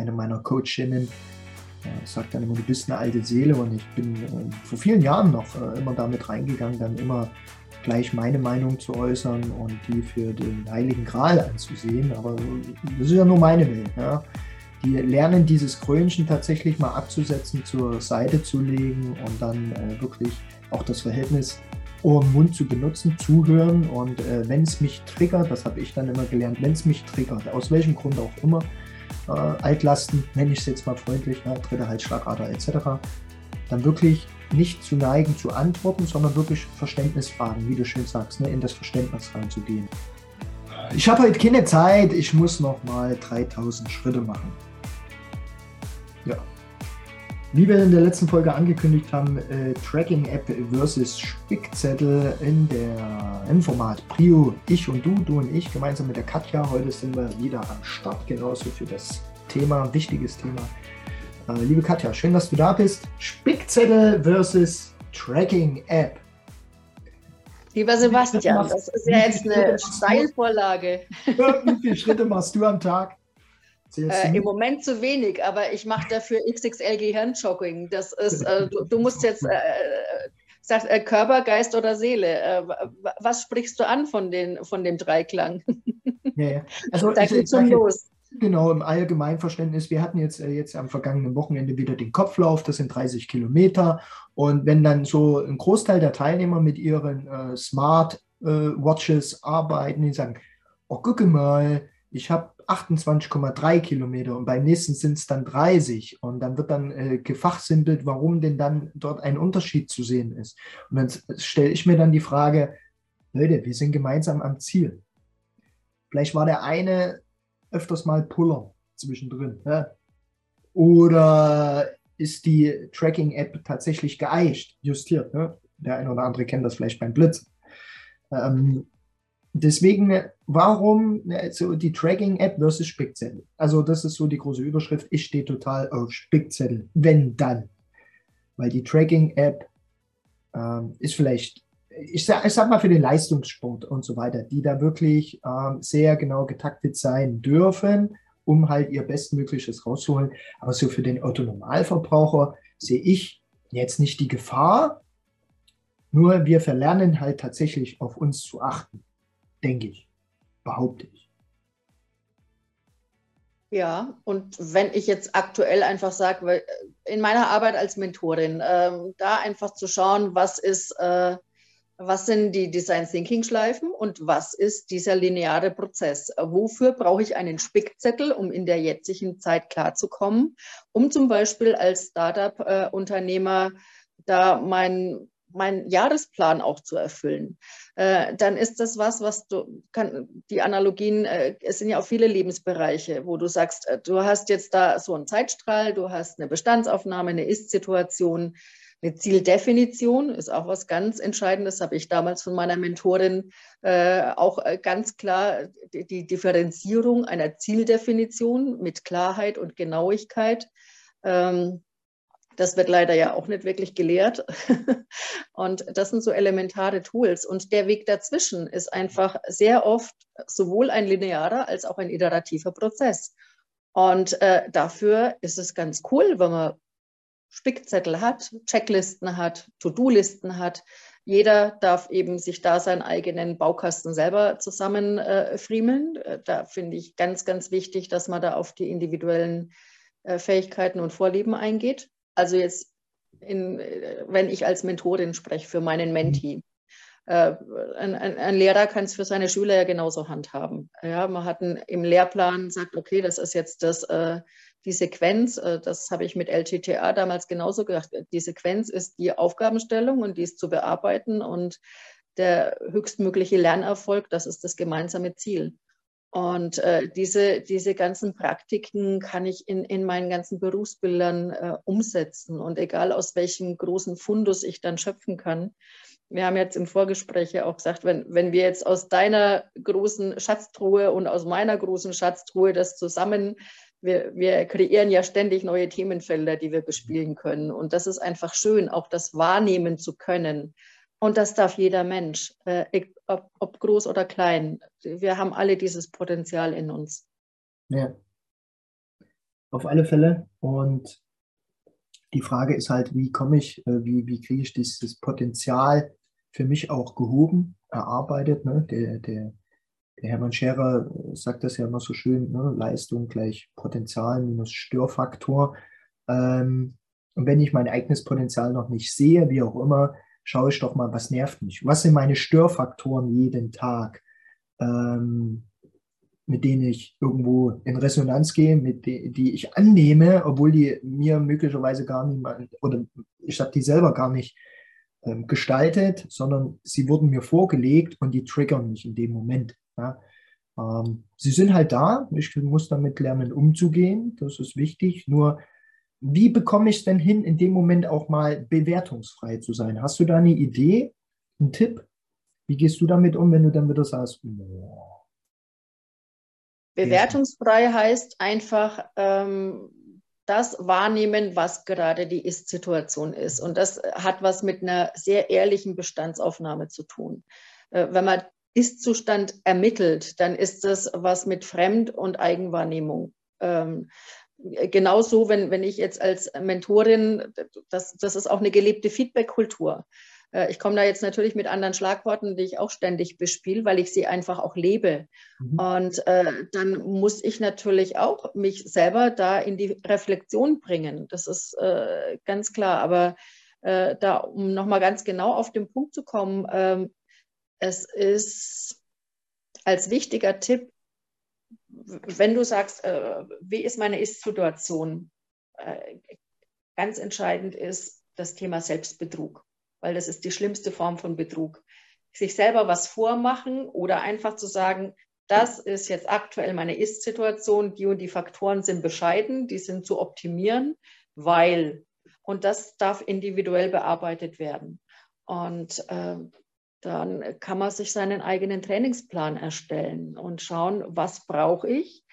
eine meiner Coachinnen sagt dann immer, du bist eine alte Seele und ich bin äh, vor vielen Jahren noch äh, immer damit reingegangen, dann immer gleich meine Meinung zu äußern und die für den Heiligen Gral anzusehen. Aber das ist ja nur meine Welt. Ja. Die lernen dieses Krönchen tatsächlich mal abzusetzen, zur Seite zu legen und dann äh, wirklich auch das Verhältnis Ohr-Mund zu benutzen, zuhören und äh, wenn es mich triggert, das habe ich dann immer gelernt, wenn es mich triggert, aus welchem Grund auch immer, äh, Altlasten, nenne ich es jetzt mal freundlich, ja, dritte Halsschlagader etc., dann wirklich nicht zu neigen zu antworten, sondern wirklich Verständnisfragen, wie du schön sagst, ne, in das Verständnis reinzugehen. Ich habe heute keine Zeit, ich muss noch mal 3000 Schritte machen. Ja. Wie wir in der letzten Folge angekündigt haben, äh, Tracking-App versus Spickzettel in der, im Format Prio, ich und du, du und ich, gemeinsam mit der Katja. Heute sind wir wieder am Start, genauso für das Thema, wichtiges Thema. Äh, liebe Katja, schön, dass du da bist. Spickzettel versus Tracking-App. Lieber Sebastian, das ist ja jetzt eine Steilvorlage. Wie viele Schritte machst du am Tag? Äh, Im Moment zu wenig, aber ich mache dafür XXL Gehirnjogging. Das ist, äh, du, du, musst jetzt, äh, sagst, äh, Körper, Geist oder Seele. Äh, was sprichst du an von, den, von dem Dreiklang? Ja, ja. Also, da geht schon los. Genau, im Allgemeinverständnis. Wir hatten jetzt, äh, jetzt am vergangenen Wochenende wieder den Kopflauf, das sind 30 Kilometer. Und wenn dann so ein Großteil der Teilnehmer mit ihren äh, Smart äh, Watches arbeiten, die sagen, oh, gucke mal, ich habe 28,3 Kilometer und beim nächsten sind es dann 30 und dann wird dann äh, gefachsimpelt, warum denn dann dort ein Unterschied zu sehen ist. Und dann stelle ich mir dann die Frage, Leute, wir sind gemeinsam am Ziel. Vielleicht war der eine öfters mal Puller zwischendrin. Ja? Oder ist die Tracking-App tatsächlich geeicht, justiert? Ne? Der eine oder andere kennt das vielleicht beim Blitz. Ähm, deswegen, warum so die Tracking-App versus Spickzettel? Also das ist so die große Überschrift. Ich stehe total auf Spickzettel, wenn dann. Weil die Tracking-App ähm, ist vielleicht, ich sag, ich sag mal für den Leistungssport und so weiter, die da wirklich ähm, sehr genau getaktet sein dürfen, um halt ihr Bestmögliches rauszuholen. Aber so für den Autonomalverbraucher sehe ich jetzt nicht die Gefahr, nur wir verlernen halt tatsächlich auf uns zu achten denke ich, behaupte ich. Ja, und wenn ich jetzt aktuell einfach sage, äh, in meiner Arbeit als Mentorin, äh, da einfach zu schauen, was ist, äh, was sind die Design Thinking Schleifen und was ist dieser lineare Prozess? Wofür brauche ich einen Spickzettel, um in der jetzigen Zeit klarzukommen, um zum Beispiel als Startup-Unternehmer äh, da mein meinen Jahresplan auch zu erfüllen, äh, dann ist das was, was du kann, die Analogien, äh, es sind ja auch viele Lebensbereiche, wo du sagst, äh, du hast jetzt da so einen Zeitstrahl, du hast eine Bestandsaufnahme, eine Ist-Situation, eine Zieldefinition ist auch was ganz Entscheidendes, habe ich damals von meiner Mentorin äh, auch äh, ganz klar die, die, Differenzierung einer Zieldefinition mit Klarheit und Genauigkeit. Ähm, das wird leider ja auch nicht wirklich gelehrt. Und das sind so elementare Tools. Und der Weg dazwischen ist einfach sehr oft sowohl ein linearer als auch ein iterativer Prozess. Und äh, dafür ist es ganz cool, wenn man Spickzettel hat, Checklisten hat, To-Do-Listen hat. Jeder darf eben sich da seinen eigenen Baukasten selber zusammenfriemeln. Äh, da finde ich ganz, ganz wichtig, dass man da auf die individuellen äh, Fähigkeiten und Vorlieben eingeht. Also jetzt, in, wenn ich als Mentorin spreche für meinen Mentee. Äh, ein, ein, ein, Lehrer kann es für seine Schüler ja genauso handhaben. Ja, man hat einen, im Lehrplan sagt, okay, das ist jetzt das, äh, die Sequenz, äh, das habe ich mit LTTA damals genauso gedacht. Die Sequenz ist die Aufgabenstellung und die ist zu bearbeiten und der höchstmögliche Lernerfolg, das ist das gemeinsame Ziel. Und äh, diese, diese ganzen Praktiken kann ich in, in meinen ganzen Berufsbildern äh, umsetzen. Und egal aus welchem großen Fundus ich dann schöpfen kann. Wir haben jetzt im Vorgespräch ja auch gesagt, wenn, wenn wir jetzt aus deiner großen Schatztruhe und aus meiner großen Schatztruhe das zusammen, wir, wir kreieren ja ständig neue Themenfelder, die wir bespielen können. Und das ist einfach schön, auch das wahrnehmen zu können und das darf jeder Mensch, äh, ob, ob, groß oder klein. Wir haben alle dieses Potenzial in uns. Ja. auf alle Fälle. Und die Frage ist halt, wie komme ich, äh, wie, wie kriege ich dieses Potenzial für mich auch gehoben, erarbeitet. Ne? Der, der, der Hermann Scherer sagt das ja immer so schön, ne? Leistung gleich Potenzial minus Störfaktor. Ähm, und wenn ich mein eigenes Potenzial noch nicht sehe, wie auch immer, schaue ich doch mal, was nervt mich. Was sind meine Störfaktoren jeden Tag? Ähm, mit denen ich irgendwo in Resonanz gehe, mit die, die ich annehme, obwohl die mir möglicherweise gar niemand oder ich habe die selber gar nicht ähm, gestaltet, sondern sie wurden mir vorgelegt und die triggern mich in dem Moment. Ja. Ähm, sie sind halt da, ich muss damit lernen umzugehen, das ist wichtig. Nur wie bekomme ich es denn hin, in dem Moment auch mal bewertungsfrei zu sein? Hast du da eine Idee, einen Tipp? Wie gehst du damit um, wenn du dann wieder sagst, boah, Bewertungsfrei heißt einfach ähm, das wahrnehmen, was gerade die Ist-Situation ist. Und das hat was mit einer sehr ehrlichen Bestandsaufnahme zu tun. Äh, wenn man Ist-Zustand ermittelt, dann ist das was mit Fremd- und Eigenwahrnehmung. Ähm, genauso, wenn, wenn ich jetzt als Mentorin, das, das ist auch eine gelebte Feedback-Kultur. Äh, ich komme da jetzt natürlich mit anderen Schlagworten, die ich auch ständig bespiele, weil ich sie einfach auch lebe. Mhm. Und äh, dann muss ich natürlich auch mich selber da in die Reflexion bringen. Das ist äh, ganz klar. Aber äh, da, um nochmal ganz genau auf den Punkt zu kommen, ähm, es ist als wichtiger Tipp, wenn du sagst, äh, wie ist meine Ist-Situation, äh, ganz entscheidend ist das Thema Selbstbetrug weil das ist die schlimmste Form von Betrug. Sich selber was vormachen oder einfach zu sagen, das ist jetzt aktuell meine Ist-Situation, die und die Faktoren sind bescheiden, die sind zu optimieren, weil, und das darf individuell bearbeitet werden. Und äh, dann kann man sich seinen eigenen Trainingsplan erstellen und schauen, was brauche ich.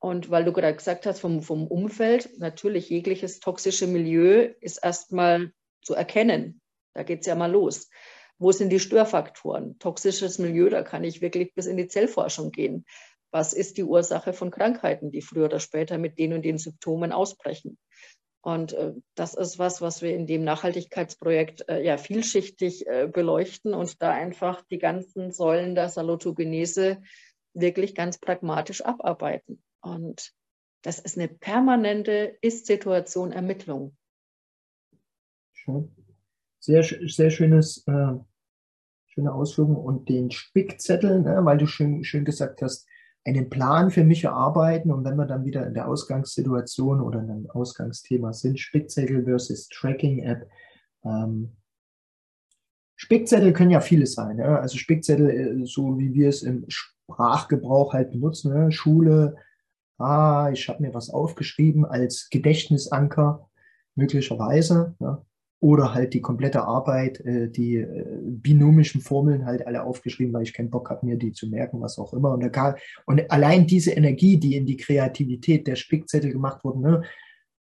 Und weil du gerade gesagt hast, vom, vom Umfeld, natürlich jegliches toxische Milieu ist erstmal zu erkennen. Da geht es ja mal los. Wo sind die Störfaktoren? Toxisches Milieu, da kann ich wirklich bis in die Zellforschung gehen. Was ist die Ursache von Krankheiten, die früher oder später mit den und den Symptomen ausbrechen? Und äh, das ist was, was wir in dem Nachhaltigkeitsprojekt äh, ja vielschichtig äh, beleuchten und da einfach die ganzen Säulen der Salutogenese wirklich ganz pragmatisch abarbeiten. Und das ist eine permanente Ist-Situation Ermittlung. Schön. Sehr, sehr schönes, äh, schöne Ausführung. Und den Spickzettel, ne, weil du schön, schön gesagt hast, einen Plan für mich erarbeiten. Und wenn wir dann wieder in der Ausgangssituation oder in einem Ausgangsthema sind, Spickzettel versus Tracking-App. Ähm, Spickzettel können ja vieles sein. Ne? Also Spickzettel, äh, so wie wir es im Sprachgebrauch halt benutzen, ne? Schule, ah, ich habe mir was aufgeschrieben als Gedächtnisanker, möglicherweise. Ne? Oder halt die komplette Arbeit, äh, die äh, binomischen Formeln halt alle aufgeschrieben, weil ich keinen Bock habe, mir die zu merken, was auch immer. Und, da kann, und allein diese Energie, die in die Kreativität der Spickzettel gemacht wurde, ne,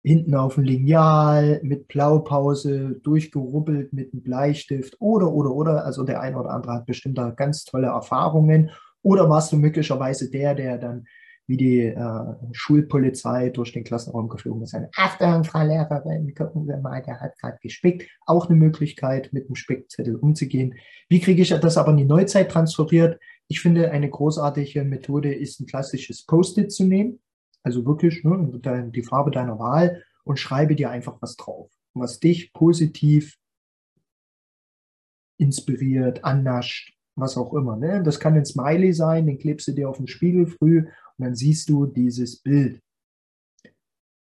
hinten auf dem Lineal mit Blaupause, durchgerubbelt mit einem Bleistift oder, oder, oder, also der eine oder andere hat bestimmt da ganz tolle Erfahrungen. Oder warst du möglicherweise der, der dann wie die äh, Schulpolizei durch den Klassenraum geflogen ist. Achtung, Frau Lehrerin, gucken Sie mal, der hat gerade gespickt. Auch eine Möglichkeit, mit dem Spickzettel umzugehen. Wie kriege ich das aber in die Neuzeit transferiert? Ich finde, eine großartige Methode ist, ein klassisches Post-it zu nehmen. Also wirklich ne, die Farbe deiner Wahl und schreibe dir einfach was drauf, was dich positiv inspiriert, annascht, was auch immer. Ne? Das kann ein Smiley sein, den klebst du dir auf den Spiegel früh und dann siehst du dieses Bild.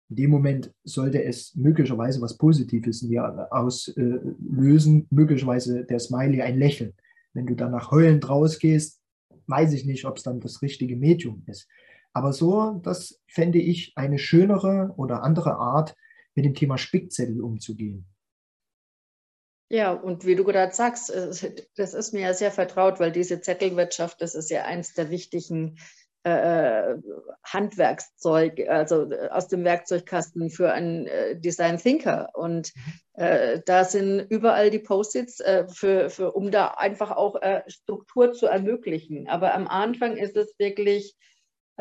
In dem Moment sollte es möglicherweise was Positives in dir auslösen, möglicherweise der Smiley ein Lächeln. Wenn du danach heulend rausgehst, weiß ich nicht, ob es dann das richtige Medium ist. Aber so, das fände ich eine schönere oder andere Art, mit dem Thema Spickzettel umzugehen. Ja, und wie du gerade sagst, das ist mir ja sehr vertraut, weil diese Zettelwirtschaft, das ist ja eins der wichtigen äh, Handwerkszeug, also äh, aus dem Werkzeugkasten für einen äh, Design Thinker. Und äh, da sind überall die Post-its, äh, für, für, um da einfach auch äh, Struktur zu ermöglichen. Aber am Anfang ist es wirklich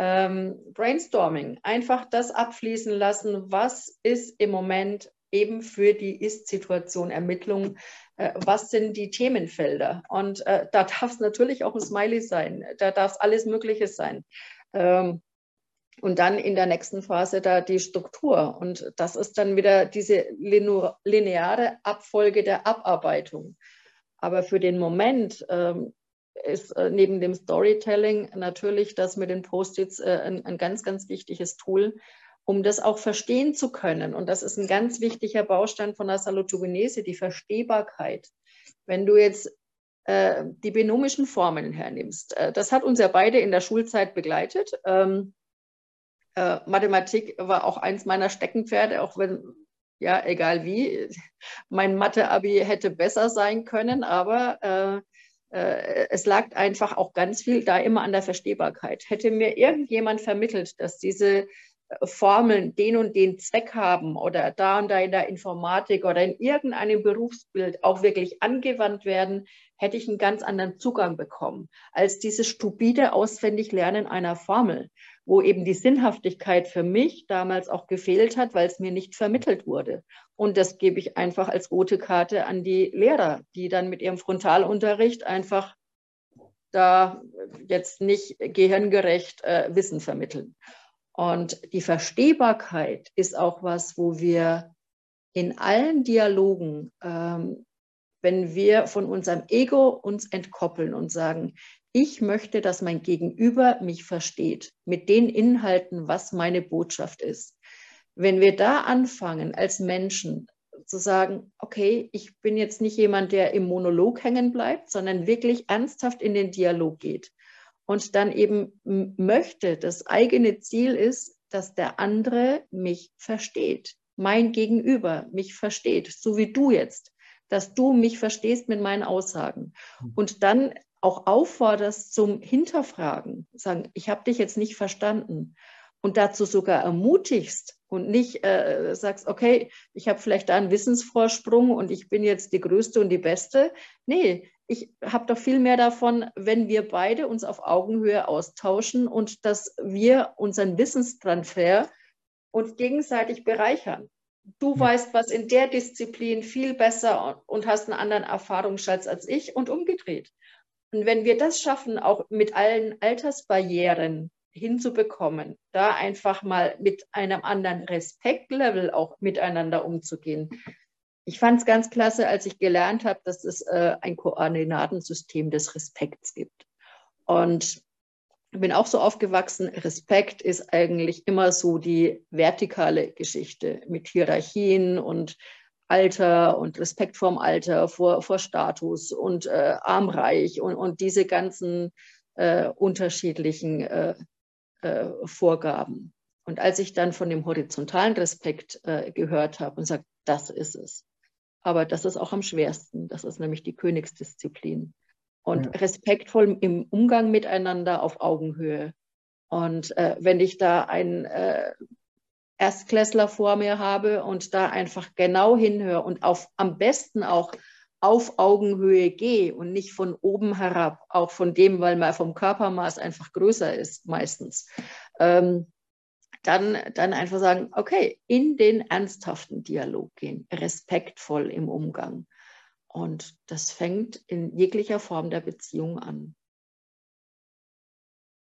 Ähm, Brainstorming, einfach das abfließen lassen, was ist im Moment eben für die Ist-Situation Ermittlung, äh, was sind die Themenfelder. Und äh, da darf es natürlich auch ein Smiley sein, da darf es alles Mögliche sein. Ähm, und dann in der nächsten Phase da die Struktur. Und das ist dann wieder diese lineare Abfolge der Abarbeitung. Aber für den Moment ähm, ist äh, neben dem Storytelling natürlich das mit den Post-its äh, ein, ein, ganz, ganz wichtiges Tool, um das auch verstehen zu können. Und das ist ein ganz wichtiger Baustein von der Salutogenese, die Verstehbarkeit. Wenn du jetzt äh, die binomischen Formeln hernimmst, äh, das hat uns ja beide in der Schulzeit begleitet. Ähm, äh, Mathematik war auch eins meiner Steckenpferde, auch wenn, ja, egal wie, mein Mathe-Abi hätte besser sein können, aber äh, äh, es lag einfach auch ganz viel da immer an der Verstehbarkeit. Hätte mir irgendjemand vermittelt, dass diese Formeln den und den Zweck haben oder da und da in der Informatik oder in irgendeinem Berufsbild auch wirklich angewandt werden, hätte ich einen ganz anderen Zugang bekommen als dieses stupide Auswendiglernen einer Formel wo eben die Sinnhaftigkeit für mich damals auch gefehlt hat, weil es mir nicht vermittelt wurde. Und das gebe ich einfach als rote Karte an die Lehrer, die dann mit ihrem Frontalunterricht einfach da jetzt nicht gehirngerecht äh, Wissen vermitteln. Und die Verstehbarkeit ist auch was, wo wir in allen Dialogen, ähm, wenn wir von unserem Ego uns entkoppeln und sagen, ich möchte, dass mein Gegenüber mich versteht mit den Inhalten, was meine Botschaft ist. Wenn wir da anfangen, als Menschen zu sagen, okay, ich bin jetzt nicht jemand, der im Monolog hängen bleibt, sondern wirklich ernsthaft in den Dialog geht und dann eben möchte, das eigene Ziel ist, dass der andere mich versteht, mein Gegenüber mich versteht, so wie du jetzt, dass du mich verstehst mit meinen Aussagen. Hm. Und dann auch aufforderst zum Hinterfragen, sagen, ich habe dich jetzt nicht verstanden und dazu sogar ermutigst und nicht äh, sagst, okay, ich habe vielleicht da einen Wissensvorsprung und ich bin jetzt die Größte und die Beste. Nee, ich habe doch viel mehr davon, wenn wir beide uns auf Augenhöhe austauschen und dass wir unseren Wissenstransfer uns gegenseitig bereichern. Du ja. weißt was in der Disziplin viel besser und hast einen anderen Erfahrungsschatz als ich und umgedreht. Und wenn wir das schaffen, auch mit allen Altersbarrieren hinzubekommen, da einfach mal mit einem anderen Respektlevel auch miteinander umzugehen. Ich fand es ganz klasse, als ich gelernt habe, dass es äh, ein Koordinatensystem des Respekts gibt. Und bin auch so aufgewachsen, Respekt ist eigentlich immer so die vertikale Geschichte mit Hierarchien und Alter und Respekt vorm Alter, vor, vor Status und äh, armreich und, und diese ganzen äh, unterschiedlichen äh, äh Vorgaben. Und als ich dann von dem horizontalen Respekt äh, gehört habe und sage, das ist es. Aber das ist auch am schwersten. Das ist nämlich die Königsdisziplin. Und ja. respektvoll im Umgang miteinander auf Augenhöhe. Und äh, wenn ich da ein äh, Erstklässler vor mir habe und da einfach genau hinhöre und auf, am besten auch auf Augenhöhe gehe und nicht von oben herab, auch von dem, weil man vom Körpermaß einfach größer ist meistens, ähm, dann, dann einfach sagen, okay, in den ernsthaften Dialog gehen, respektvoll im Umgang. Und das fängt in jeglicher Form der Beziehung an.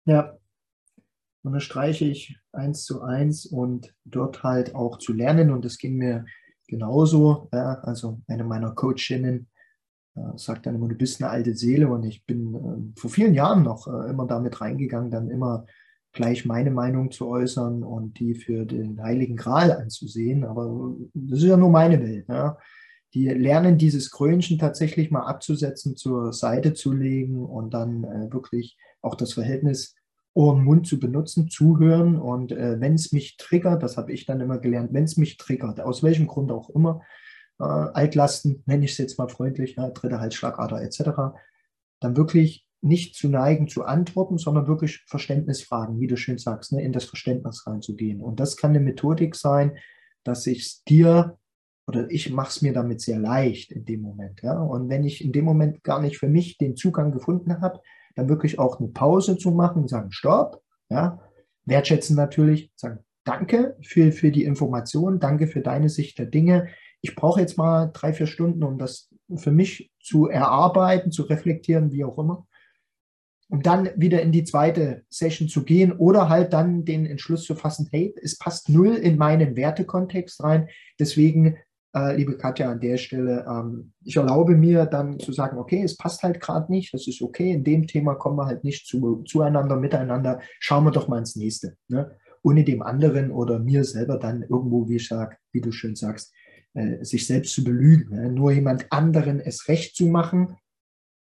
Ja, unterstreiche ich eins zu eins und dort halt auch zu lernen. Und das ging mir genauso. Ja, also eine meiner Coachinnen äh, sagt dann immer, du bist eine alte Seele. Und ich bin äh, vor vielen Jahren noch äh, immer damit reingegangen, dann immer gleich meine Meinung zu äußern und die für den Heiligen Gral anzusehen. Aber das ist ja nur meine Welt. Ja. Die lernen dieses Krönchen tatsächlich mal abzusetzen, zur Seite zu legen und dann äh, wirklich auch das Verhältnis Ohr und Mund zu benutzen, zuhören. Und äh, wenn es mich triggert, das habe ich dann immer gelernt, wenn es mich triggert, aus welchem Grund auch immer, äh, Altlasten, nenne ich es jetzt mal freundlich, ja, dritte Halsschlagader etc., dann wirklich nicht zu neigen zu antworten, sondern wirklich Verständnisfragen, wie du schön sagst, ne, in das Verständnis reinzugehen. Und das kann eine Methodik sein, dass ich es dir oder ich mache es mir damit sehr leicht in dem Moment. Ja? Und wenn ich in dem Moment gar nicht für mich den Zugang gefunden habe, dann wirklich auch eine Pause zu machen und sagen, stopp, ja, wertschätzen natürlich, sagen Danke für, für die Information, danke für deine Sicht der Dinge. Ich brauche jetzt mal drei, vier Stunden, um das für mich zu erarbeiten, zu reflektieren, wie auch immer. Um dann wieder in die zweite Session zu gehen oder halt dann den Entschluss zu fassen, hey, es passt null in meinen Wertekontext rein. Deswegen, äh, liebe Katja, an der Stelle, ähm, ich erlaube mir dann zu sagen, okay, es passt halt gerade nicht, das ist okay, in dem Thema kommen wir halt nicht zu, zueinander, miteinander, schauen wir doch mal ins nächste. Ne? Ohne dem anderen oder mir selber dann irgendwo, wie ich sag, wie du schön sagst, äh, sich selbst zu belügen. Ne? Nur jemand anderen es recht zu machen,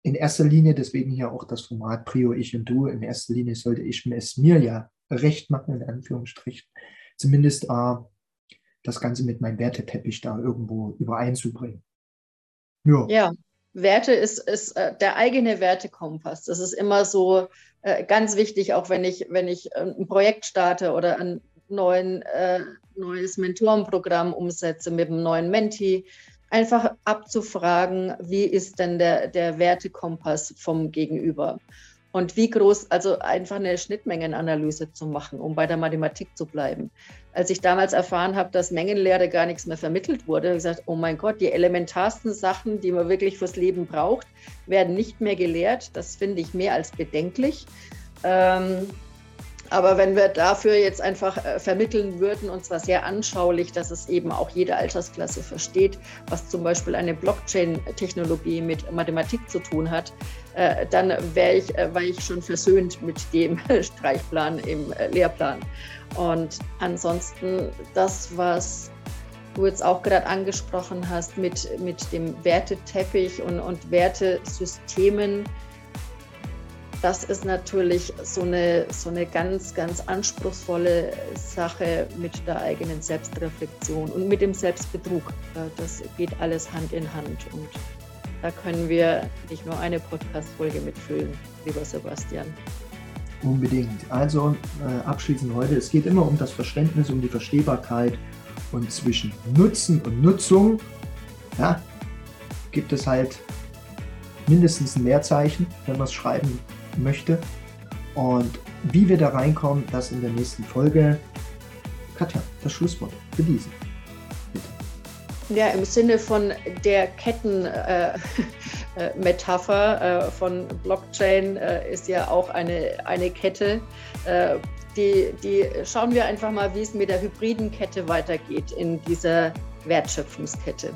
in erster Linie, deswegen hier auch das Format Prio Ich und Du, in erster Linie sollte ich es mir ja recht machen, in Anführungsstrichen, zumindest äh, das Ganze mit meinem Werteteppich da irgendwo übereinzubringen. Ja. ja. Werte ist, ist äh, der eigene Wertekompass. Das ist immer so äh, ganz wichtig, auch wenn ich, wenn ich äh, ein Projekt starte oder ein neuen, äh, neues Mentorenprogramm umsetze mit einem neuen Menti einfach abzufragen, wie ist denn der, der Wertekompass vom Gegenüber? Und wie groß, also einfach eine Schnittmengenanalyse zu machen, um bei der Mathematik zu bleiben. Als ich damals erfahren habe, dass Mengenlehre gar nichts mehr vermittelt wurde, habe ich gesagt, oh mein Gott, die elementarsten Sachen, die man wirklich fürs Leben braucht, werden nicht mehr gelehrt. Das finde ich mehr als bedenklich. Ähm, aber wenn wir dafür jetzt einfach äh, vermitteln würden, und zwar sehr anschaulich, dass es eben auch jede Altersklasse versteht, was zum Beispiel eine Blockchain-Technologie mit Mathematik zu tun hat, äh, dann wäre ich, äh, war ich schon versöhnt mit dem Streichplan im Lehrplan. Und ansonsten das, was du jetzt auch gerade angesprochen hast mit, mit dem Werteteppich und, und Wertesystemen, das ist natürlich so eine, so eine ganz, ganz anspruchsvolle Sache mit der eigenen Selbstreflexion und mit dem Selbstbetrug. Das geht alles Hand in Hand und da können wir nicht nur eine Podcast-Folge mitfüllen, lieber Sebastian. Unbedingt. Also äh, abschließend heute, es geht immer um das Verständnis, um die Verstehbarkeit und zwischen Nutzen und Nutzung ja, gibt es halt mindestens ein Leerzeichen, wenn wir es schreiben möchte. Und wie wir da reinkommen, das in der nächsten Folge. Katja, das Schlusswort für diesen. Bitte. Ja, im Sinne von der Kettenmetapher äh, äh, von Blockchain äh, ist ja auch eine, eine Kette. Äh, die, die schauen wir einfach mal, wie es mit der hybriden Kette weitergeht in dieser Wertschöpfungskette.